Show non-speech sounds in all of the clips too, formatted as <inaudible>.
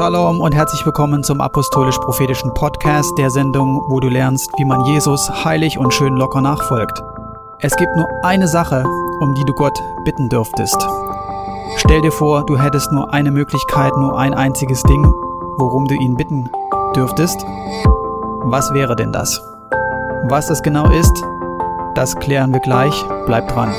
Shalom und herzlich willkommen zum Apostolisch-Prophetischen Podcast, der Sendung, wo du lernst, wie man Jesus heilig und schön locker nachfolgt. Es gibt nur eine Sache, um die du Gott bitten dürftest. Stell dir vor, du hättest nur eine Möglichkeit, nur ein einziges Ding, worum du ihn bitten dürftest. Was wäre denn das? Was das genau ist, das klären wir gleich. Bleib dran.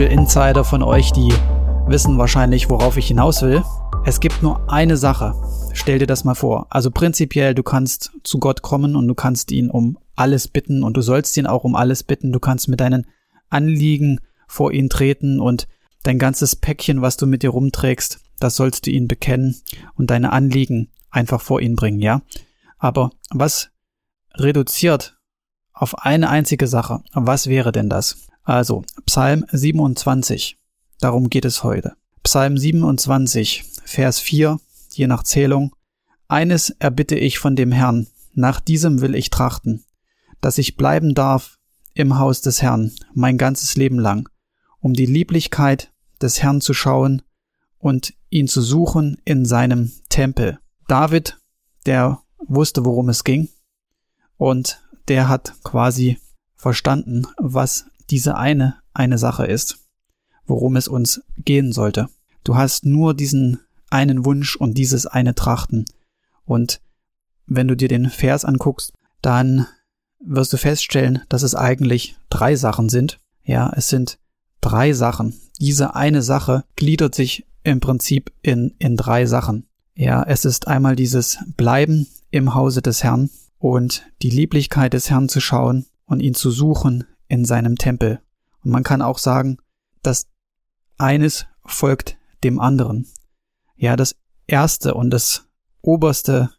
Die Bibel-Insider von euch, die wissen wahrscheinlich, worauf ich hinaus will. Es gibt nur eine Sache. Stell dir das mal vor. Also prinzipiell, du kannst zu Gott kommen und du kannst ihn um alles bitten und du sollst ihn auch um alles bitten. Du kannst mit deinen Anliegen vor ihn treten und dein ganzes Päckchen, was du mit dir rumträgst, das sollst du ihn bekennen und deine Anliegen einfach vor ihn bringen, ja? Aber was reduziert auf eine einzige Sache. Was wäre denn das? Also, Psalm 27. Darum geht es heute. Psalm 27, Vers 4, je nach Zählung. Eines erbitte ich von dem Herrn, nach diesem will ich trachten, dass ich bleiben darf im Haus des Herrn mein ganzes Leben lang, um die Lieblichkeit des Herrn zu schauen und ihn zu suchen in seinem Tempel. David, der wusste, worum es ging, und der hat quasi verstanden, was diese eine, eine Sache ist, worum es uns gehen sollte. Du hast nur diesen einen Wunsch und dieses eine Trachten. Und wenn du dir den Vers anguckst, dann wirst du feststellen, dass es eigentlich drei Sachen sind. Ja, es sind drei Sachen. Diese eine Sache gliedert sich im Prinzip in, in drei Sachen. Ja, es ist einmal dieses Bleiben im Hause des Herrn und die Lieblichkeit des Herrn zu schauen und ihn zu suchen in seinem Tempel. Und man kann auch sagen, dass eines folgt dem anderen. Ja, das erste und das oberste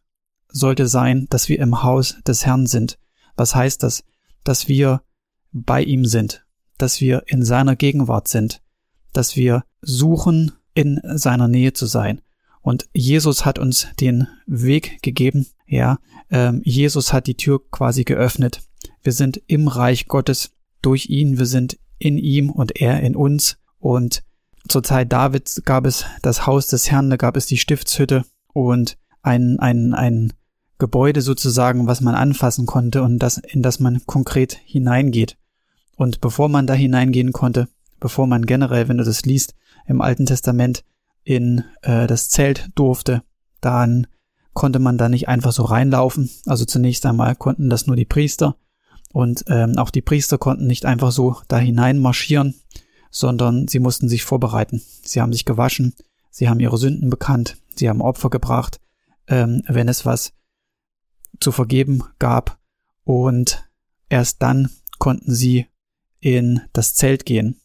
sollte sein, dass wir im Haus des Herrn sind. Was heißt das? Dass wir bei ihm sind, dass wir in seiner Gegenwart sind, dass wir suchen, in seiner Nähe zu sein. Und Jesus hat uns den Weg gegeben, ja, ähm, Jesus hat die Tür quasi geöffnet. Wir sind im Reich Gottes durch ihn, wir sind in ihm und er in uns. Und zur Zeit Davids gab es das Haus des Herrn, da gab es die Stiftshütte und ein, ein, ein Gebäude sozusagen, was man anfassen konnte und das, in das man konkret hineingeht. Und bevor man da hineingehen konnte, bevor man generell, wenn du das liest, im Alten Testament in äh, das Zelt durfte, dann konnte man da nicht einfach so reinlaufen. Also zunächst einmal konnten das nur die Priester und ähm, auch die Priester konnten nicht einfach so da hinein marschieren, sondern sie mussten sich vorbereiten. Sie haben sich gewaschen, sie haben ihre Sünden bekannt, sie haben Opfer gebracht, ähm, wenn es was zu vergeben gab und erst dann konnten sie in das Zelt gehen.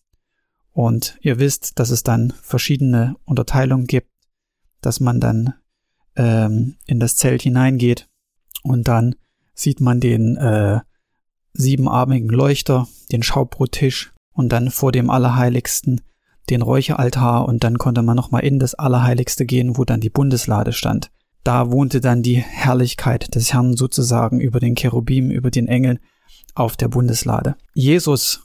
Und ihr wisst, dass es dann verschiedene Unterteilungen gibt, dass man dann ähm, in das Zelt hineingeht und dann sieht man den äh, siebenarmigen Leuchter, den Schaubrottisch und dann vor dem Allerheiligsten den Räucheraltar und dann konnte man nochmal in das Allerheiligste gehen, wo dann die Bundeslade stand. Da wohnte dann die Herrlichkeit des Herrn sozusagen über den Cherubim, über den Engeln auf der Bundeslade. Jesus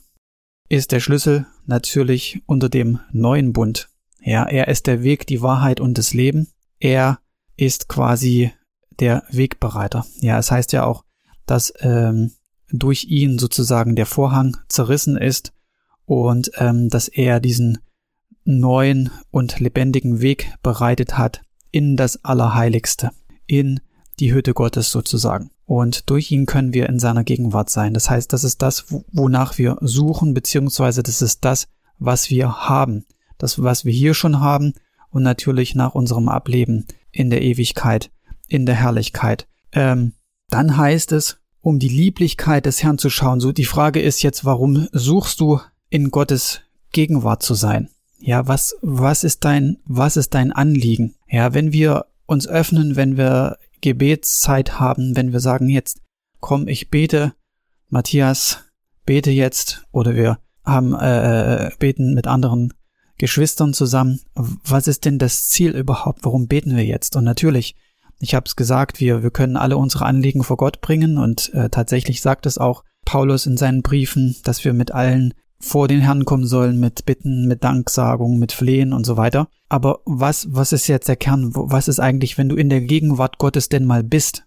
ist der Schlüssel natürlich unter dem neuen Bund. Ja, er ist der Weg, die Wahrheit und das Leben. Er ist quasi der Wegbereiter. Ja, es heißt ja auch, dass ähm, durch ihn sozusagen der Vorhang zerrissen ist und ähm, dass er diesen neuen und lebendigen Weg bereitet hat in das Allerheiligste, in die Hütte Gottes sozusagen. Und durch ihn können wir in seiner Gegenwart sein. Das heißt, das ist das, wonach wir suchen, beziehungsweise das ist das, was wir haben. Das, was wir hier schon haben und natürlich nach unserem Ableben in der Ewigkeit, in der Herrlichkeit. Ähm, dann heißt es, um die Lieblichkeit des Herrn zu schauen. So die Frage ist jetzt, warum suchst du in Gottes Gegenwart zu sein? Ja, was, was ist dein, was ist dein Anliegen? Ja, wenn wir uns öffnen, wenn wir Gebetszeit haben, wenn wir sagen jetzt, komm, ich bete Matthias, bete jetzt oder wir haben äh, äh, beten mit anderen Geschwistern zusammen. Was ist denn das Ziel überhaupt? Warum beten wir jetzt? Und natürlich, ich habe es gesagt, wir wir können alle unsere Anliegen vor Gott bringen und äh, tatsächlich sagt es auch Paulus in seinen Briefen, dass wir mit allen vor den Herrn kommen sollen mit Bitten, mit Danksagung, mit Flehen und so weiter. Aber was, was ist jetzt der Kern? Was ist eigentlich, wenn du in der Gegenwart Gottes denn mal bist?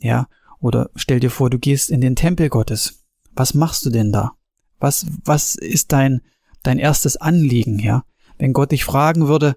Ja, oder stell dir vor, du gehst in den Tempel Gottes. Was machst du denn da? Was, was ist dein, dein erstes Anliegen, ja? Wenn Gott dich fragen würde,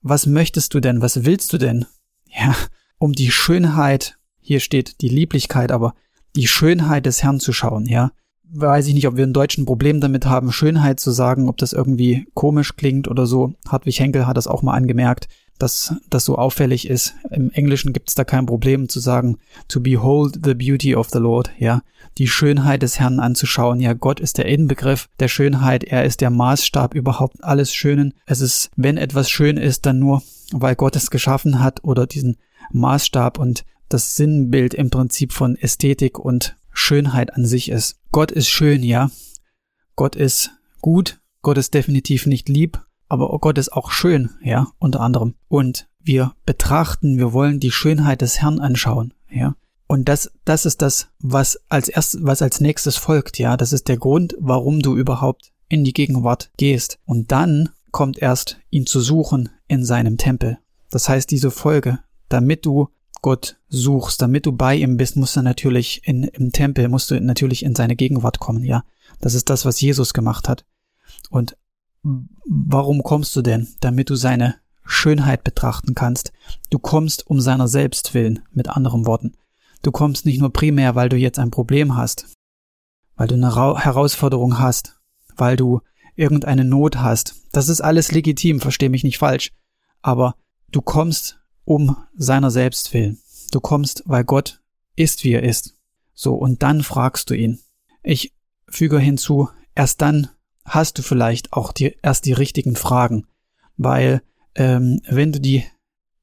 was möchtest du denn? Was willst du denn? Ja, um die Schönheit, hier steht die Lieblichkeit, aber die Schönheit des Herrn zu schauen, ja? weiß ich nicht, ob wir ein deutschen Problem damit haben, Schönheit zu sagen, ob das irgendwie komisch klingt oder so. Hartwig Henkel hat das auch mal angemerkt, dass das so auffällig ist. Im Englischen gibt es da kein Problem zu sagen, to behold the beauty of the Lord, ja, die Schönheit des Herrn anzuschauen. Ja, Gott ist der Inbegriff der Schönheit, er ist der Maßstab überhaupt alles Schönen. Es ist, wenn etwas schön ist, dann nur, weil Gott es geschaffen hat oder diesen Maßstab und das Sinnbild im Prinzip von Ästhetik und Schönheit an sich ist. Gott ist schön, ja. Gott ist gut. Gott ist definitiv nicht lieb. Aber Gott ist auch schön, ja, unter anderem. Und wir betrachten, wir wollen die Schönheit des Herrn anschauen, ja. Und das, das ist das, was als erstes, was als nächstes folgt, ja. Das ist der Grund, warum du überhaupt in die Gegenwart gehst. Und dann kommt erst, ihn zu suchen in seinem Tempel. Das heißt, diese Folge, damit du Gott suchst, damit du bei ihm bist, musst du natürlich in, im Tempel, musst du natürlich in seine Gegenwart kommen, ja. Das ist das, was Jesus gemacht hat. Und warum kommst du denn? Damit du seine Schönheit betrachten kannst. Du kommst um seiner selbst willen, mit anderen Worten. Du kommst nicht nur primär, weil du jetzt ein Problem hast, weil du eine Ra Herausforderung hast, weil du irgendeine Not hast. Das ist alles legitim, versteh mich nicht falsch. Aber du kommst um seiner selbst willen. Du kommst, weil Gott ist, wie er ist. So, und dann fragst du ihn. Ich füge hinzu, erst dann hast du vielleicht auch die, erst die richtigen Fragen, weil ähm, wenn du die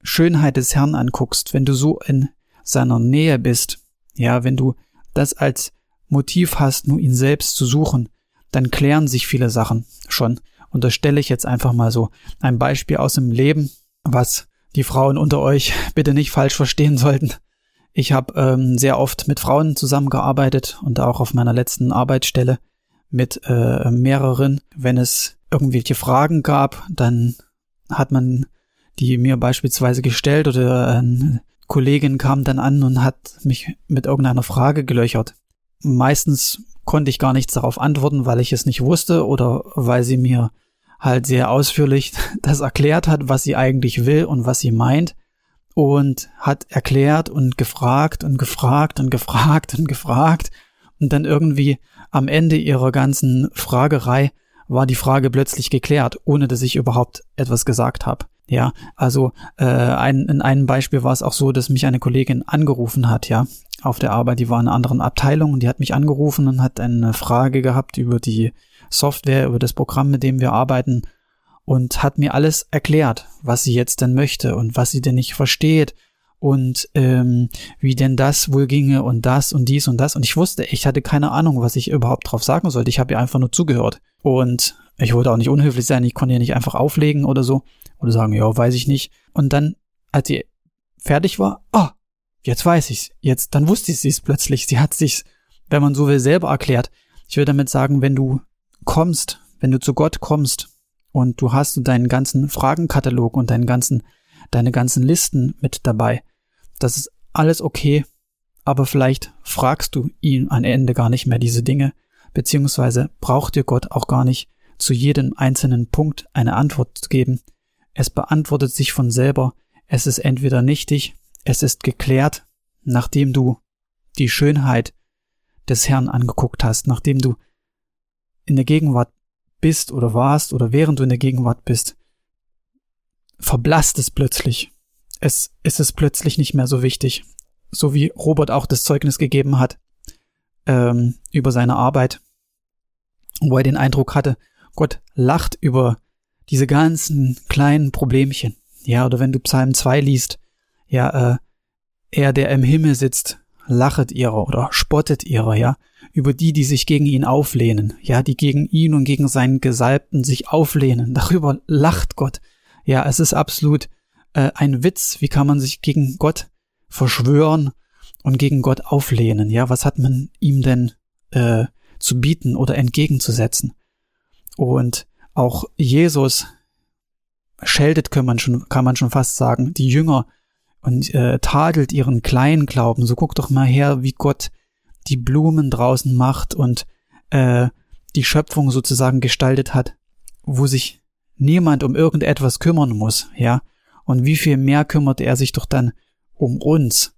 Schönheit des Herrn anguckst, wenn du so in seiner Nähe bist, ja, wenn du das als Motiv hast, nur ihn selbst zu suchen, dann klären sich viele Sachen schon. Und da stelle ich jetzt einfach mal so ein Beispiel aus dem Leben, was die Frauen unter euch bitte nicht falsch verstehen sollten. Ich habe ähm, sehr oft mit Frauen zusammengearbeitet und auch auf meiner letzten Arbeitsstelle mit äh, mehreren. Wenn es irgendwelche Fragen gab, dann hat man die mir beispielsweise gestellt oder eine Kollegin kam dann an und hat mich mit irgendeiner Frage gelöchert. Meistens konnte ich gar nichts darauf antworten, weil ich es nicht wusste oder weil sie mir halt sehr ausführlich <laughs> das erklärt hat, was sie eigentlich will und was sie meint. Und hat erklärt und gefragt und gefragt und gefragt und gefragt. Und dann irgendwie am Ende ihrer ganzen Fragerei war die Frage plötzlich geklärt, ohne dass ich überhaupt etwas gesagt habe. Ja, also äh, ein, in einem Beispiel war es auch so, dass mich eine Kollegin angerufen hat, ja, auf der Arbeit, die war in einer anderen Abteilung und die hat mich angerufen und hat eine Frage gehabt über die Software, über das Programm, mit dem wir arbeiten und hat mir alles erklärt, was sie jetzt denn möchte und was sie denn nicht versteht und ähm, wie denn das wohl ginge und das und dies und das. Und ich wusste, ich hatte keine Ahnung, was ich überhaupt drauf sagen sollte. Ich habe ihr einfach nur zugehört. Und ich wollte auch nicht unhöflich sein, ich konnte ihr nicht einfach auflegen oder so. Oder sagen, ja, weiß ich nicht. Und dann, als sie fertig war, oh, jetzt weiß ich's. Jetzt, dann wusste sie es plötzlich. Sie hat sich's, wenn man so will, selber erklärt. Ich will damit sagen, wenn du kommst, wenn du zu Gott kommst und du hast deinen ganzen Fragenkatalog und deinen ganzen, deine ganzen Listen mit dabei, das ist alles okay, aber vielleicht fragst du ihn am Ende gar nicht mehr diese Dinge, beziehungsweise braucht dir Gott auch gar nicht zu jedem einzelnen Punkt eine Antwort zu geben. Es beantwortet sich von selber, es ist entweder nichtig, es ist geklärt, nachdem du die Schönheit des Herrn angeguckt hast, nachdem du in der Gegenwart bist oder warst oder während du in der Gegenwart bist, verblasst es plötzlich. Es, es ist plötzlich nicht mehr so wichtig. So wie Robert auch das Zeugnis gegeben hat ähm, über seine Arbeit, wo er den Eindruck hatte, Gott lacht über diese ganzen kleinen Problemchen. Ja, oder wenn du Psalm 2 liest, ja, äh, er, der im Himmel sitzt, lachet ihrer oder spottet ihrer, ja, über die, die sich gegen ihn auflehnen, ja, die gegen ihn und gegen seinen Gesalbten sich auflehnen. <laughs> Darüber lacht Gott. Ja, es ist absolut äh, ein Witz. Wie kann man sich gegen Gott verschwören und gegen Gott auflehnen? Ja, was hat man ihm denn äh, zu bieten oder entgegenzusetzen? Und auch Jesus scheltet, kann man schon, kann man schon fast sagen, die Jünger und äh, tadelt ihren kleinen Glauben. So guck doch mal her, wie Gott die Blumen draußen macht und äh, die Schöpfung sozusagen gestaltet hat, wo sich niemand um irgendetwas kümmern muss, ja. Und wie viel mehr kümmert er sich doch dann um uns?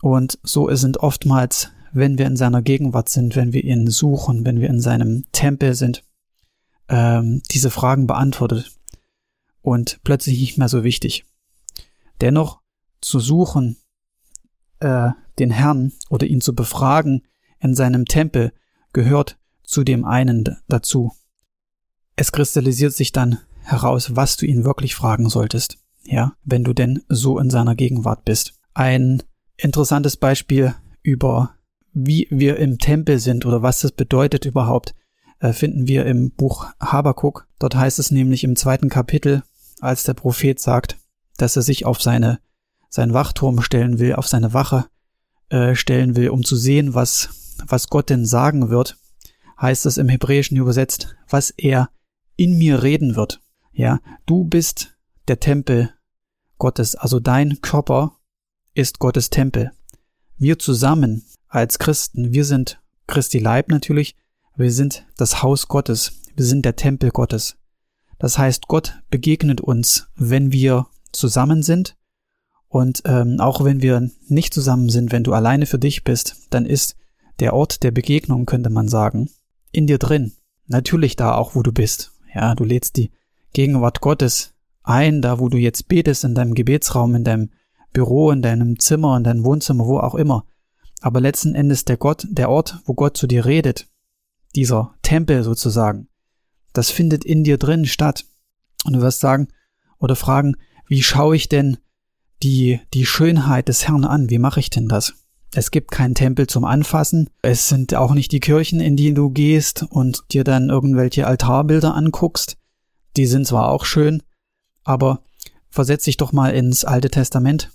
Und so sind oftmals, wenn wir in seiner Gegenwart sind, wenn wir ihn suchen, wenn wir in seinem Tempel sind, ähm, diese Fragen beantwortet und plötzlich nicht mehr so wichtig. Dennoch zu suchen, äh, den Herrn oder ihn zu befragen in seinem Tempel gehört zu dem einen dazu. Es kristallisiert sich dann heraus, was du ihn wirklich fragen solltest, ja, wenn du denn so in seiner Gegenwart bist. Ein interessantes Beispiel über wie wir im Tempel sind oder was das bedeutet überhaupt, äh, finden wir im Buch Habakuk. Dort heißt es nämlich im zweiten Kapitel, als der Prophet sagt, dass er sich auf seine, seinen Wachturm stellen will, auf seine Wache äh, stellen will, um zu sehen, was, was Gott denn sagen wird, heißt es im Hebräischen übersetzt, was er in mir reden wird. Ja, du bist der Tempel Gottes, also dein Körper ist Gottes Tempel. Wir zusammen als Christen, wir sind Christi Leib natürlich, wir sind das Haus Gottes, wir sind der Tempel Gottes. Das heißt, Gott begegnet uns, wenn wir zusammen sind und ähm, auch wenn wir nicht zusammen sind, wenn du alleine für dich bist, dann ist der Ort der Begegnung, könnte man sagen, in dir drin. Natürlich da auch, wo du bist. Ja, du lädst die Gegenwart Gottes ein, da wo du jetzt betest, in deinem Gebetsraum, in deinem Büro, in deinem Zimmer, in deinem Wohnzimmer, wo auch immer. Aber letzten Endes der Gott, der Ort, wo Gott zu dir redet, dieser Tempel sozusagen, das findet in dir drin statt. Und du wirst sagen oder fragen, wie schaue ich denn die, die Schönheit des Herrn an? Wie mache ich denn das? Es gibt keinen Tempel zum Anfassen. Es sind auch nicht die Kirchen, in die du gehst und dir dann irgendwelche Altarbilder anguckst. Die sind zwar auch schön, aber versetz dich doch mal ins Alte Testament,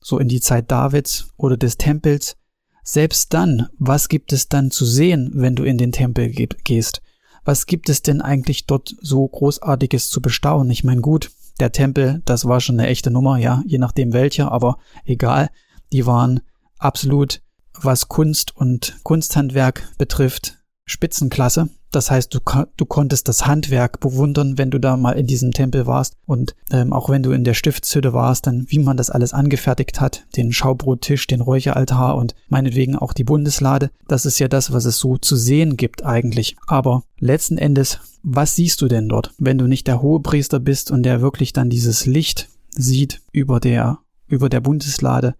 so in die Zeit Davids oder des Tempels. Selbst dann, was gibt es dann zu sehen, wenn du in den Tempel gehst? Was gibt es denn eigentlich dort so Großartiges zu bestaunen? Ich meine, gut, der Tempel, das war schon eine echte Nummer, ja, je nachdem welcher, aber egal, die waren absolut, was Kunst und Kunsthandwerk betrifft, Spitzenklasse. Das heißt, du, du konntest das Handwerk bewundern, wenn du da mal in diesem Tempel warst. Und ähm, auch wenn du in der Stiftshütte warst, dann wie man das alles angefertigt hat, den Schaubrottisch, den Räucheraltar und meinetwegen auch die Bundeslade. Das ist ja das, was es so zu sehen gibt eigentlich. Aber letzten Endes, was siehst du denn dort, wenn du nicht der Hohepriester bist und der wirklich dann dieses Licht sieht über der, über der Bundeslade,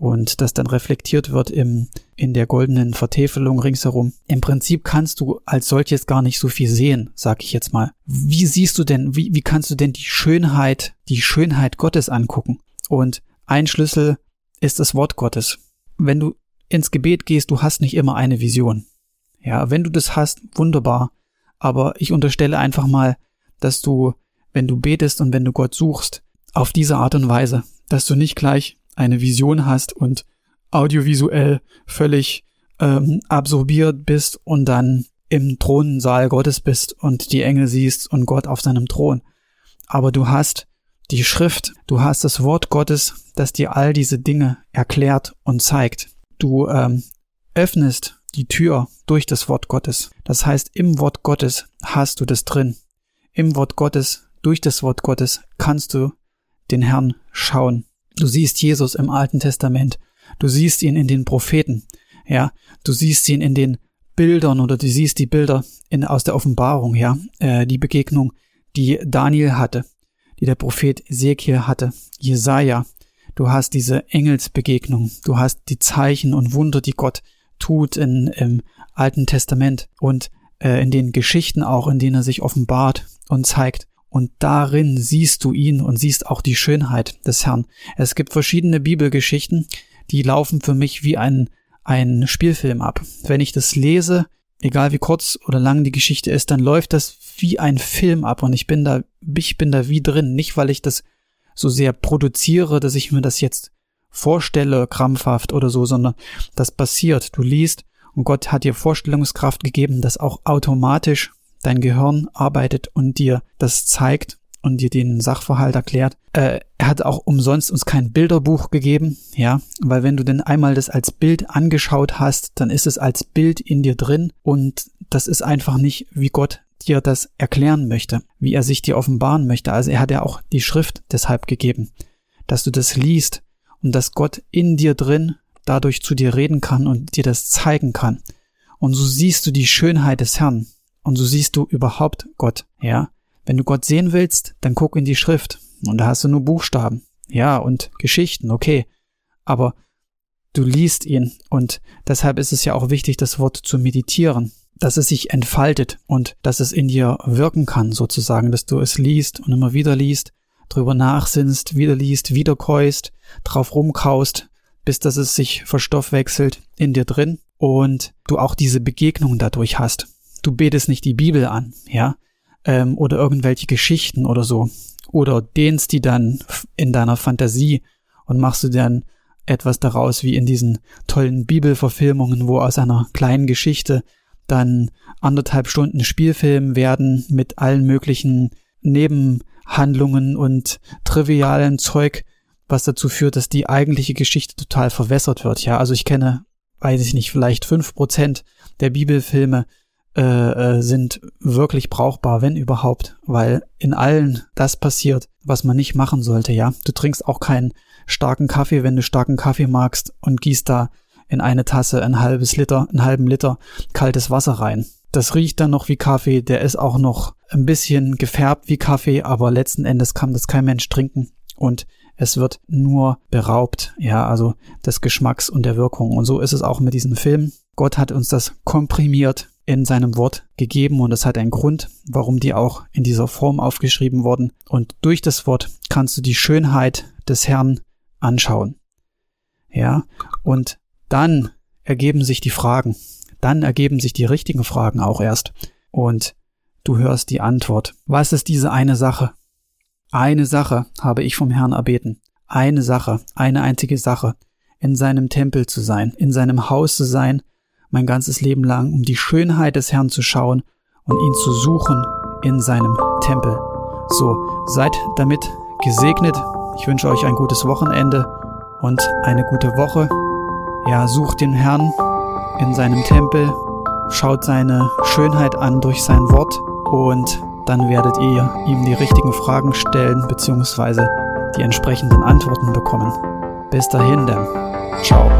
und das dann reflektiert wird im, in der goldenen Vertäfelung ringsherum. Im Prinzip kannst du als solches gar nicht so viel sehen, sag ich jetzt mal. Wie siehst du denn, wie, wie kannst du denn die Schönheit, die Schönheit Gottes angucken? Und ein Schlüssel ist das Wort Gottes. Wenn du ins Gebet gehst, du hast nicht immer eine Vision. Ja, wenn du das hast, wunderbar. Aber ich unterstelle einfach mal, dass du, wenn du betest und wenn du Gott suchst, auf diese Art und Weise, dass du nicht gleich eine Vision hast und audiovisuell völlig ähm, absorbiert bist und dann im Thronsaal Gottes bist und die Engel siehst und Gott auf seinem Thron. Aber du hast die Schrift, du hast das Wort Gottes, das dir all diese Dinge erklärt und zeigt. Du ähm, öffnest die Tür durch das Wort Gottes. Das heißt, im Wort Gottes hast du das drin. Im Wort Gottes, durch das Wort Gottes kannst du den Herrn schauen. Du siehst Jesus im Alten Testament. Du siehst ihn in den Propheten. Ja, du siehst ihn in den Bildern oder du siehst die Bilder in, aus der Offenbarung, ja, äh, die Begegnung, die Daniel hatte, die der Prophet Ezekiel hatte, Jesaja. Du hast diese Engelsbegegnung. Du hast die Zeichen und Wunder, die Gott tut in, im Alten Testament und äh, in den Geschichten auch, in denen er sich offenbart und zeigt und darin siehst du ihn und siehst auch die Schönheit des Herrn. Es gibt verschiedene Bibelgeschichten, die laufen für mich wie ein, einen Spielfilm ab. Wenn ich das lese, egal wie kurz oder lang die Geschichte ist, dann läuft das wie ein Film ab und ich bin da, ich bin da wie drin. Nicht, weil ich das so sehr produziere, dass ich mir das jetzt vorstelle, krampfhaft oder so, sondern das passiert. Du liest und Gott hat dir Vorstellungskraft gegeben, dass auch automatisch dein Gehirn arbeitet und dir das zeigt und dir den Sachverhalt erklärt. Äh, er hat auch umsonst uns kein Bilderbuch gegeben, ja, weil wenn du denn einmal das als Bild angeschaut hast, dann ist es als Bild in dir drin und das ist einfach nicht, wie Gott dir das erklären möchte, wie er sich dir offenbaren möchte. Also er hat ja auch die Schrift deshalb gegeben, dass du das liest und dass Gott in dir drin dadurch zu dir reden kann und dir das zeigen kann. Und so siehst du die Schönheit des Herrn und so siehst du überhaupt Gott, ja. Wenn du Gott sehen willst, dann guck in die Schrift und da hast du nur Buchstaben, ja, und Geschichten, okay. Aber du liest ihn und deshalb ist es ja auch wichtig, das Wort zu meditieren, dass es sich entfaltet und dass es in dir wirken kann, sozusagen, dass du es liest und immer wieder liest, drüber nachsinnst, wieder liest, wieder keust, drauf rumkaust, bis dass es sich verstoffwechselt in dir drin und du auch diese Begegnung dadurch hast. Du betest nicht die Bibel an, ja, ähm, oder irgendwelche Geschichten oder so, oder dehnst die dann in deiner Fantasie und machst du dann etwas daraus wie in diesen tollen Bibelverfilmungen, wo aus einer kleinen Geschichte dann anderthalb Stunden Spielfilm werden mit allen möglichen Nebenhandlungen und trivialen Zeug, was dazu führt, dass die eigentliche Geschichte total verwässert wird. Ja, also ich kenne, weiß ich nicht, vielleicht fünf Prozent der Bibelfilme äh, äh, sind wirklich brauchbar, wenn überhaupt, weil in allen das passiert, was man nicht machen sollte. Ja, du trinkst auch keinen starken Kaffee, wenn du starken Kaffee magst und gießt da in eine Tasse ein halbes Liter, einen halben Liter kaltes Wasser rein. Das riecht dann noch wie Kaffee, der ist auch noch ein bisschen gefärbt wie Kaffee, aber letzten Endes kann das kein Mensch trinken und es wird nur beraubt, ja, also des Geschmacks und der Wirkung. Und so ist es auch mit diesem Film. Gott hat uns das komprimiert in seinem Wort gegeben und es hat einen Grund, warum die auch in dieser Form aufgeschrieben wurden. Und durch das Wort kannst du die Schönheit des Herrn anschauen. Ja, und dann ergeben sich die Fragen. Dann ergeben sich die richtigen Fragen auch erst. Und du hörst die Antwort. Was ist diese eine Sache? Eine Sache habe ich vom Herrn erbeten. Eine Sache, eine einzige Sache. In seinem Tempel zu sein, in seinem Haus zu sein, mein ganzes Leben lang, um die Schönheit des Herrn zu schauen und ihn zu suchen in seinem Tempel. So, seid damit gesegnet. Ich wünsche euch ein gutes Wochenende und eine gute Woche. Ja, sucht den Herrn in seinem Tempel, schaut seine Schönheit an durch sein Wort und dann werdet ihr ihm die richtigen Fragen stellen bzw. die entsprechenden Antworten bekommen. Bis dahin denn. Ciao.